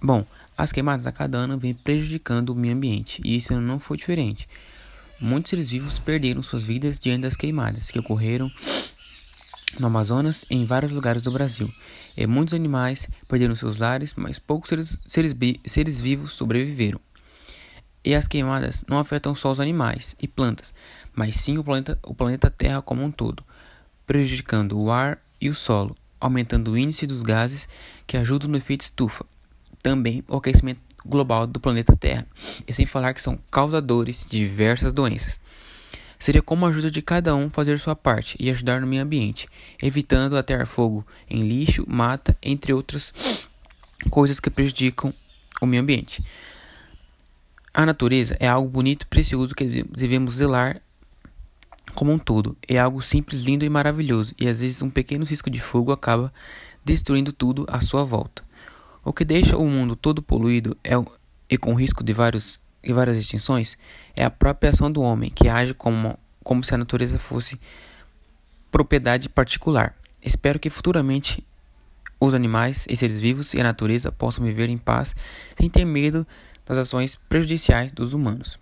Bom, as queimadas a cada ano vêm prejudicando o meio ambiente e ano não foi diferente. Muitos seres vivos perderam suas vidas diante das queimadas que ocorreram no Amazonas e em vários lugares do Brasil. E muitos animais perderam seus lares, mas poucos seres, seres, seres vivos sobreviveram. E as queimadas não afetam só os animais e plantas, mas sim o planeta, o planeta Terra como um todo, prejudicando o ar e o solo, aumentando o índice dos gases que ajudam no efeito estufa, também o aquecimento global do planeta Terra, e sem falar que são causadores de diversas doenças. Seria como a ajuda de cada um fazer sua parte e ajudar no meio ambiente, evitando atear fogo em lixo, mata, entre outras coisas que prejudicam o meio ambiente. A natureza é algo bonito e precioso que devemos zelar como um todo. É algo simples, lindo e maravilhoso, e às vezes um pequeno risco de fogo acaba destruindo tudo à sua volta. O que deixa o mundo todo poluído é, e com risco de vários e várias extinções é a própria ação do homem, que age como, como se a natureza fosse propriedade particular. Espero que futuramente os animais e seres vivos e a natureza possam viver em paz sem ter medo das ações prejudiciais dos humanos.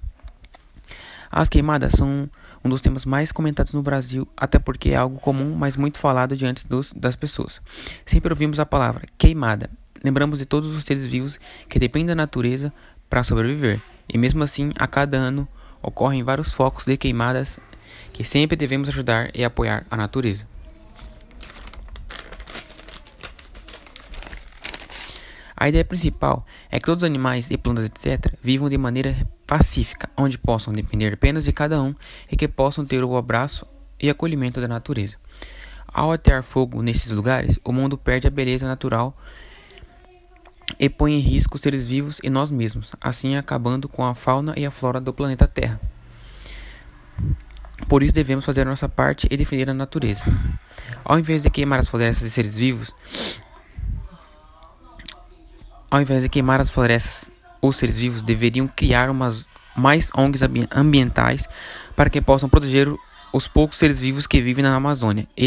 As queimadas são um dos temas mais comentados no Brasil, até porque é algo comum, mas muito falado diante dos, das pessoas. Sempre ouvimos a palavra queimada. Lembramos de todos os seres vivos que dependem da natureza para sobreviver. E mesmo assim, a cada ano ocorrem vários focos de queimadas que sempre devemos ajudar e apoiar a natureza. A ideia principal é que todos os animais e plantas, etc., vivam de maneira pacífica, onde possam depender apenas de cada um e que possam ter o abraço e acolhimento da natureza. Ao atear fogo nesses lugares, o mundo perde a beleza natural e põe em risco os seres vivos e nós mesmos, assim acabando com a fauna e a flora do planeta Terra. Por isso devemos fazer a nossa parte e defender a natureza. Ao invés de queimar as florestas e seres vivos, ao invés de queimar as florestas, os seres vivos deveriam criar umas mais ONGs ambientais para que possam proteger os poucos seres vivos que vivem na Amazônia.